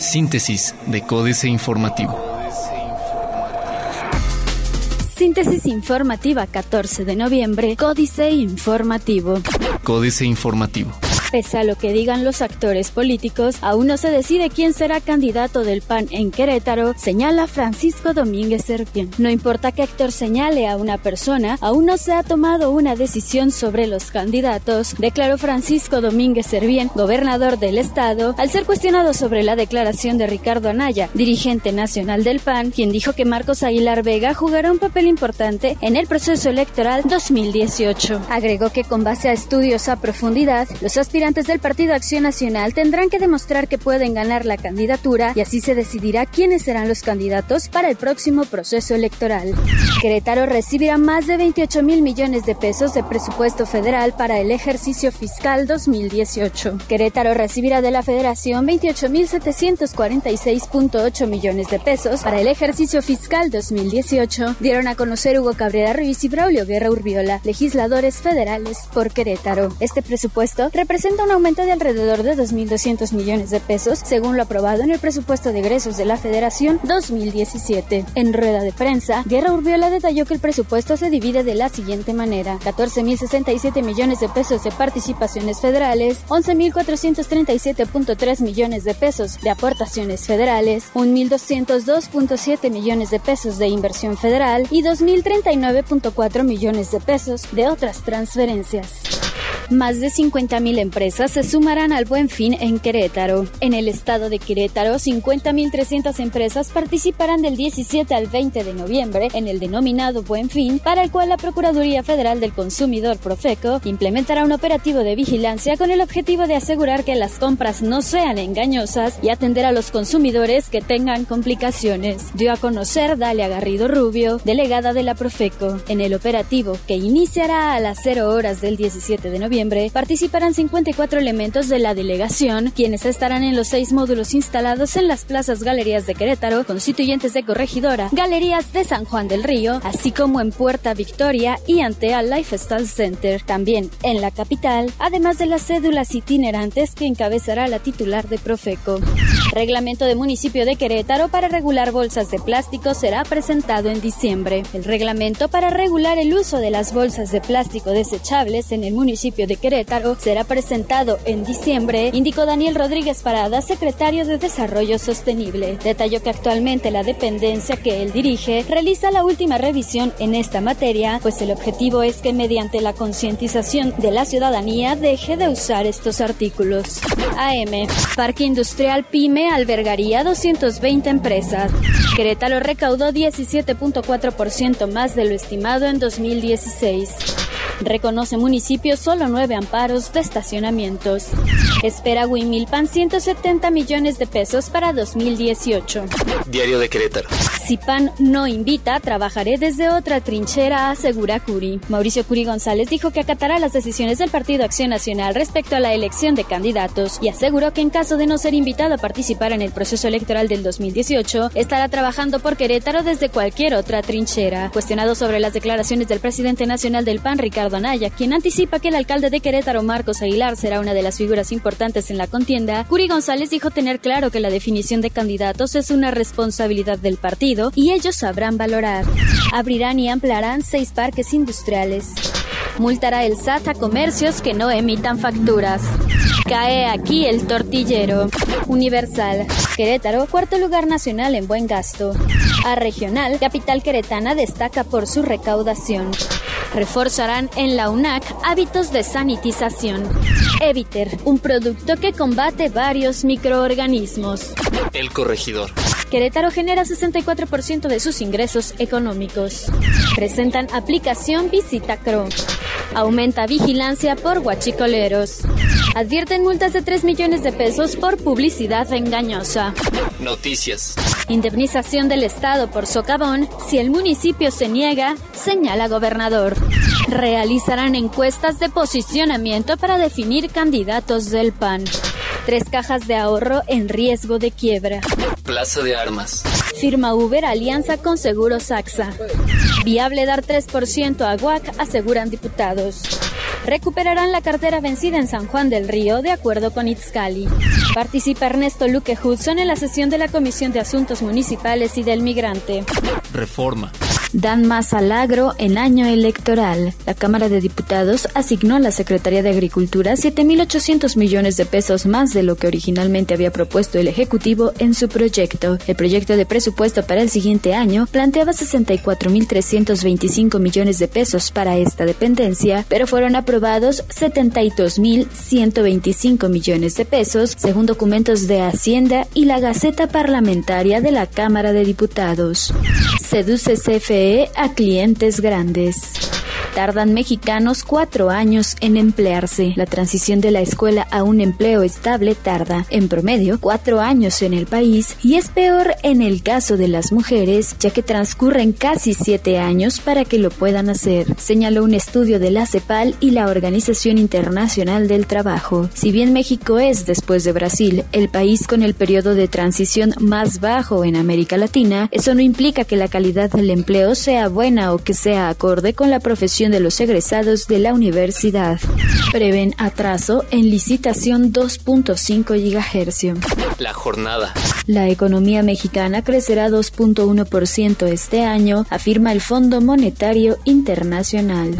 Síntesis de Códice Informativo. Síntesis informativa 14 de noviembre, Códice Informativo. Códice Informativo. Pese a lo que digan los actores políticos, aún no se decide quién será candidato del PAN en Querétaro, señala Francisco Domínguez Serpien. No importa que actor señale a una persona, aún no se ha tomado una decisión sobre los candidatos, declaró Francisco Domínguez Servién, gobernador del estado, al ser cuestionado sobre la declaración de Ricardo Anaya, dirigente nacional del PAN, quien dijo que Marcos Aguilar Vega jugará un papel importante en el proceso electoral 2018. Agregó que con base a estudios a profundidad, los aspirantes aspirantes del Partido Acción Nacional tendrán que demostrar que pueden ganar la candidatura y así se decidirá quiénes serán los candidatos para el próximo proceso electoral. Querétaro recibirá más de 28 mil millones de pesos de presupuesto federal para el ejercicio fiscal 2018. Querétaro recibirá de la Federación 28 mil 746.8 millones de pesos para el ejercicio fiscal 2018, dieron a conocer Hugo Cabrera Ruiz y Braulio Guerra Urbiola, legisladores federales por Querétaro. Este presupuesto representa un aumento de alrededor de 2.200 millones de pesos, según lo aprobado en el presupuesto de egresos de la Federación 2017. En rueda de prensa, Guerra Urbiola detalló que el presupuesto se divide de la siguiente manera: 14.067 millones de pesos de participaciones federales, 11.437.3 millones de pesos de aportaciones federales, 1.202.7 millones de pesos de inversión federal y 2.039.4 millones de pesos de otras transferencias. Más de 50.000 empresas se sumarán al Buen Fin en Querétaro. En el estado de Querétaro, 50.300 empresas participarán del 17 al 20 de noviembre en el denominado Buen Fin, para el cual la Procuraduría Federal del Consumidor Profeco implementará un operativo de vigilancia con el objetivo de asegurar que las compras no sean engañosas y atender a los consumidores que tengan complicaciones. Dio a conocer Dalia Garrido Rubio, delegada de la Profeco. En el operativo, que iniciará a las 0 horas del 17 de noviembre, participarán 54 elementos de la delegación, quienes estarán en los seis módulos instalados en las plazas Galerías de Querétaro, constituyentes de Corregidora, Galerías de San Juan del Río, así como en Puerta Victoria y ante al Lifestyle Center, también en la capital, además de las cédulas itinerantes que encabezará la titular de Profeco. Reglamento de municipio de Querétaro para regular bolsas de plástico será presentado en diciembre. El reglamento para regular el uso de las bolsas de plástico desechables en el municipio de Querétaro será presentado en diciembre, indicó Daniel Rodríguez Parada, secretario de Desarrollo Sostenible. Detalló que actualmente la dependencia que él dirige realiza la última revisión en esta materia, pues el objetivo es que mediante la concientización de la ciudadanía deje de usar estos artículos. AM. Parque Industrial Pyme albergaría 220 empresas. Querétaro recaudó 17.4% más de lo estimado en 2016. Reconoce municipio solo nueve amparos de estacionamientos. Espera Wimilpan 170 millones de pesos para 2018. Diario de Querétaro. Si PAN no invita, trabajaré desde otra trinchera, asegura Curi. Mauricio Curi González dijo que acatará las decisiones del Partido Acción Nacional respecto a la elección de candidatos y aseguró que en caso de no ser invitado a participar en el proceso electoral del 2018, estará trabajando por Querétaro desde cualquier otra trinchera. Cuestionado sobre las declaraciones del presidente nacional del PAN, Ricardo Anaya, quien anticipa que el alcalde de Querétaro, Marcos Aguilar, será una de las figuras importantes en la contienda, Curi González dijo tener claro que la definición de candidatos es una responsabilidad del partido y ellos sabrán valorar. Abrirán y ampliarán seis parques industriales. Multará el SAT a comercios que no emitan facturas. Cae aquí el tortillero. Universal. Querétaro, cuarto lugar nacional en buen gasto. A regional, capital queretana destaca por su recaudación. Reforzarán en la UNAC hábitos de sanitización. Eviter, un producto que combate varios microorganismos. El corregidor. Querétaro genera 64% de sus ingresos económicos. Presentan aplicación Visita Cro. Aumenta vigilancia por guachicoleros. Advierten multas de 3 millones de pesos por publicidad engañosa. Noticias. Indemnización del Estado por socavón si el municipio se niega, señala gobernador. Realizarán encuestas de posicionamiento para definir candidatos del PAN. Tres cajas de ahorro en riesgo de quiebra. Plaza de Armas. Firma Uber alianza con Seguros AXA. Viable dar 3% a UAC, aseguran diputados. Recuperarán la cartera vencida en San Juan del Río, de acuerdo con Itzcali. Participa Ernesto Luque Hudson en la sesión de la Comisión de Asuntos Municipales y del Migrante. Reforma dan más al agro en año electoral. La Cámara de Diputados asignó a la Secretaría de Agricultura 7.800 millones de pesos más de lo que originalmente había propuesto el Ejecutivo en su proyecto. El proyecto de presupuesto para el siguiente año planteaba 64.325 millones de pesos para esta dependencia, pero fueron aprobados 72.125 millones de pesos, según documentos de Hacienda y la Gaceta Parlamentaria de la Cámara de Diputados. Seduce CFE a clientes grandes. Tardan mexicanos cuatro años en emplearse. La transición de la escuela a un empleo estable tarda, en promedio, cuatro años en el país y es peor en el caso de las mujeres, ya que transcurren casi siete años para que lo puedan hacer, señaló un estudio de la CEPAL y la Organización Internacional del Trabajo. Si bien México es, después de Brasil, el país con el periodo de transición más bajo en América Latina, eso no implica que la calidad del empleo sea buena o que sea acorde con la profesión de los egresados de la universidad. Prevén atraso en licitación 2.5 GHz. La jornada. La economía mexicana crecerá 2.1% este año, afirma el Fondo Monetario Internacional.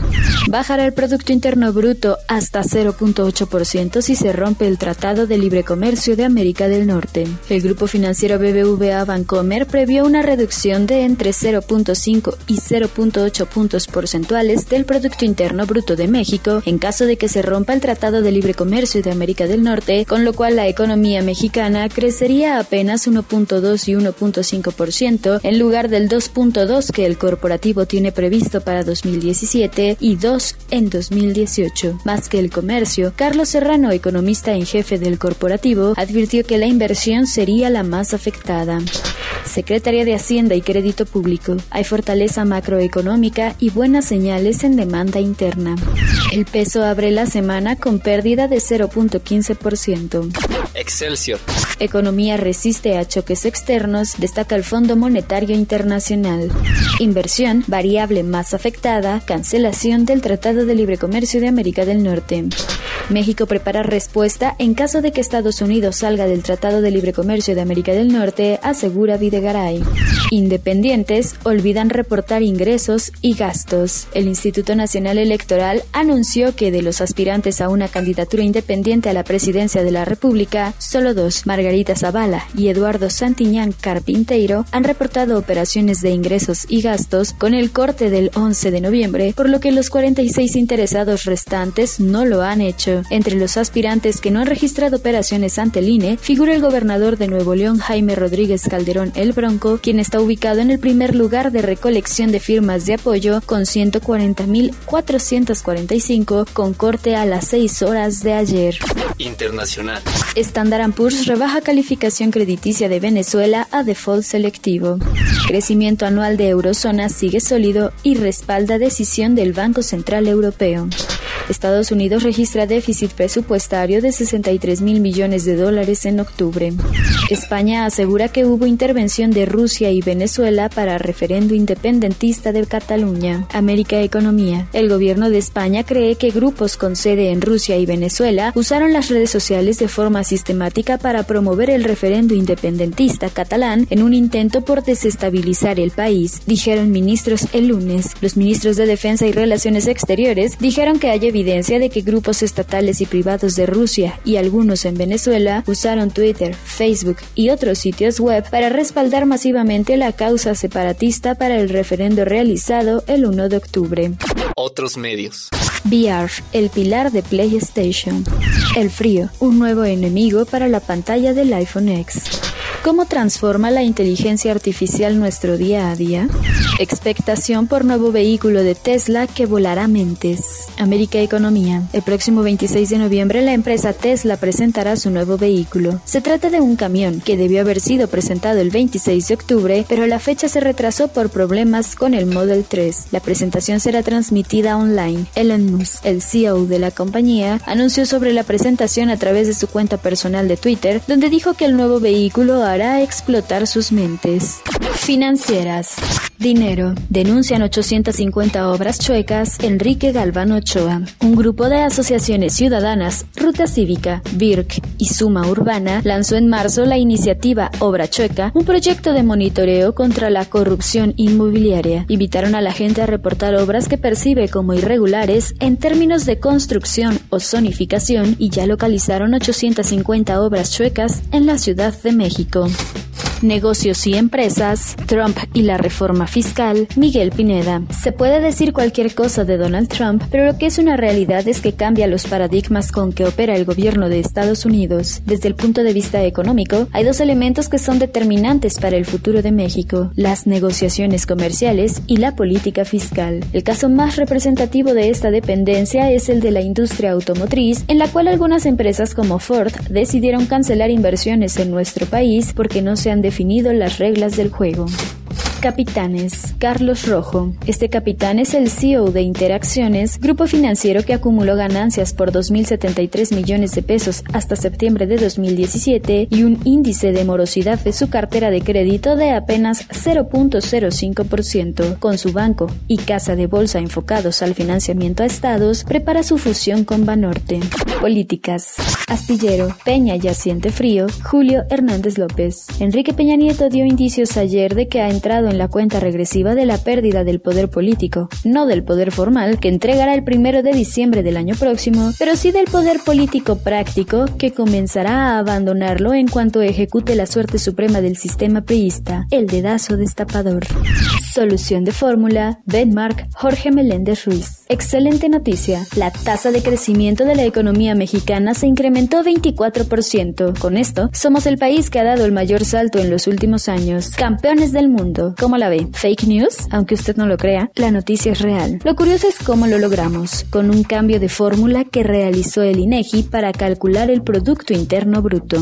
Bajará el Producto Interno Bruto hasta 0.8% si se rompe el Tratado de Libre Comercio de América del Norte. El grupo financiero BBVA Bancomer previó una reducción de entre 0.5 y 0.8 puntos porcentuales del Producto Interno Bruto de México en caso de que se rompa el Tratado de Libre Comercio de América del Norte, con lo cual la economía mexicana crecería apenas 1.2 y 1.5% en lugar del 2.2 que el corporativo tiene previsto para 2017 y 2 en 2018. Más que el comercio, Carlos Serrano, economista en jefe del corporativo, advirtió que la inversión sería la más afectada. Secretaría de Hacienda y Crédito Público. Hay fortaleza macroeconómica y buenas señales en demanda interna. El peso abre la semana con pérdida de 0.15%. Excelsior. Economía resiste a choques externos, destaca el Fondo Monetario Internacional. Inversión, variable más afectada, cancelación del Tratado de Libre Comercio de América del Norte. México prepara respuesta en caso de que Estados Unidos salga del Tratado de Libre Comercio de América del Norte, asegura Videgaray. Independientes olvidan reportar ingresos y gastos. El Instituto Nacional Electoral anunció que de los aspirantes a una candidatura independiente a la presidencia de la República, solo dos, Margarita Zavala y Eduardo Santiñán Carpinteiro, han reportado operaciones de ingresos y gastos con el corte del 11 de noviembre, por lo que los 46 interesados restantes no lo han hecho. Entre los aspirantes que no han registrado operaciones ante el INE figura el gobernador de Nuevo León, Jaime Rodríguez Calderón El Bronco, quien está ubicado en el primer lugar de recolección de firmas de apoyo con 140.445 con corte a las 6 horas de ayer. Internacional. Standard Poor's rebaja calificación crediticia de Venezuela a default selectivo. Crecimiento anual de eurozona sigue sólido y respalda decisión del Banco Central Europeo. Estados Unidos registra déficit presupuestario de 63 mil millones de dólares en octubre. España asegura que hubo intervención de Rusia y Venezuela para referendo independentista de Cataluña. América Economía. El gobierno de España cree que grupos con sede en Rusia y Venezuela usaron las redes sociales de forma sistemática para promover el referendo independentista catalán en un intento por desestabilizar el país, dijeron ministros el lunes. Los ministros de Defensa y Relaciones Exteriores dijeron que hay evidencia de que grupos estatales y privados de Rusia y algunos en Venezuela usaron Twitter, Facebook y otros sitios web para respaldar masivamente la causa separatista para el referendo realizado el 1 de octubre. Otros medios. VR, el pilar de PlayStation. El frío, un nuevo enemigo para la pantalla del iPhone X. ¿Cómo transforma la inteligencia artificial nuestro día a día? Expectación por nuevo vehículo de Tesla que volará mentes. América Economía. El próximo 26 de noviembre la empresa Tesla presentará su nuevo vehículo. Se trata de un camión que debió haber sido presentado el 26 de octubre, pero la fecha se retrasó por problemas con el Model 3. La presentación será transmitida online. Elon Musk, el CEO de la compañía, anunció sobre la presentación a través de su cuenta personal de Twitter, donde dijo que el nuevo vehículo hará explotar sus mentes. Financieras. Dinero. Denuncian 850 obras chuecas Enrique Galván Ochoa. Un grupo de asociaciones ciudadanas, Ruta Cívica, BIRC y Suma Urbana lanzó en marzo la iniciativa Obra Chueca, un proyecto de monitoreo contra la corrupción inmobiliaria. Invitaron a la gente a reportar obras que percibe como irregulares en términos de construcción o zonificación y ya localizaron 850 obras chuecas en la Ciudad de México. Punto. Negocios y Empresas, Trump y la reforma fiscal, Miguel Pineda. Se puede decir cualquier cosa de Donald Trump, pero lo que es una realidad es que cambia los paradigmas con que opera el gobierno de Estados Unidos. Desde el punto de vista económico, hay dos elementos que son determinantes para el futuro de México, las negociaciones comerciales y la política fiscal. El caso más representativo de esta dependencia es el de la industria automotriz, en la cual algunas empresas como Ford decidieron cancelar inversiones en nuestro país porque no se han definido las reglas del juego. Capitanes. Carlos Rojo. Este capitán es el CEO de Interacciones, grupo financiero que acumuló ganancias por 2.073 millones de pesos hasta septiembre de 2017 y un índice de morosidad de su cartera de crédito de apenas 0.05%. Con su banco y casa de bolsa enfocados al financiamiento a estados, prepara su fusión con Banorte. Políticas. Astillero. Peña ya siente frío. Julio Hernández López. Enrique Peña Nieto dio indicios ayer de que ha entrado en la cuenta regresiva de la pérdida del poder político, no del poder formal que entregará el primero de diciembre del año próximo, pero sí del poder político práctico que comenzará a abandonarlo en cuanto ejecute la suerte suprema del sistema priista, el dedazo destapador. Solución de fórmula, Benmark, Jorge Meléndez Ruiz. Excelente noticia. La tasa de crecimiento de la economía mexicana se incrementó 24%. Con esto, somos el país que ha dado el mayor salto en los últimos años. Campeones del mundo. ¿Cómo la ve? ¿Fake news? Aunque usted no lo crea, la noticia es real. Lo curioso es cómo lo logramos, con un cambio de fórmula que realizó el INEGI para calcular el Producto Interno Bruto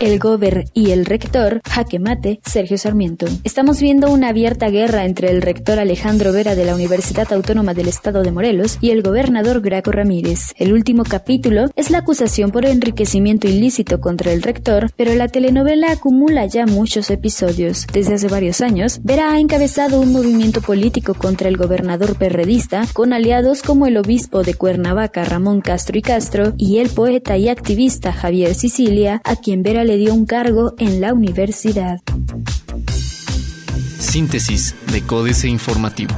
el gober y el rector, jaque mate, Sergio Sarmiento. Estamos viendo una abierta guerra entre el rector Alejandro Vera de la Universidad Autónoma del Estado de Morelos y el gobernador Graco Ramírez. El último capítulo es la acusación por enriquecimiento ilícito contra el rector, pero la telenovela acumula ya muchos episodios. Desde hace varios años, Vera ha encabezado un movimiento político contra el gobernador perredista, con aliados como el obispo de Cuernavaca Ramón Castro y Castro y el poeta y activista Javier Sicilia, a quien Vera le dio un cargo en la universidad. Síntesis de Códice Informativo.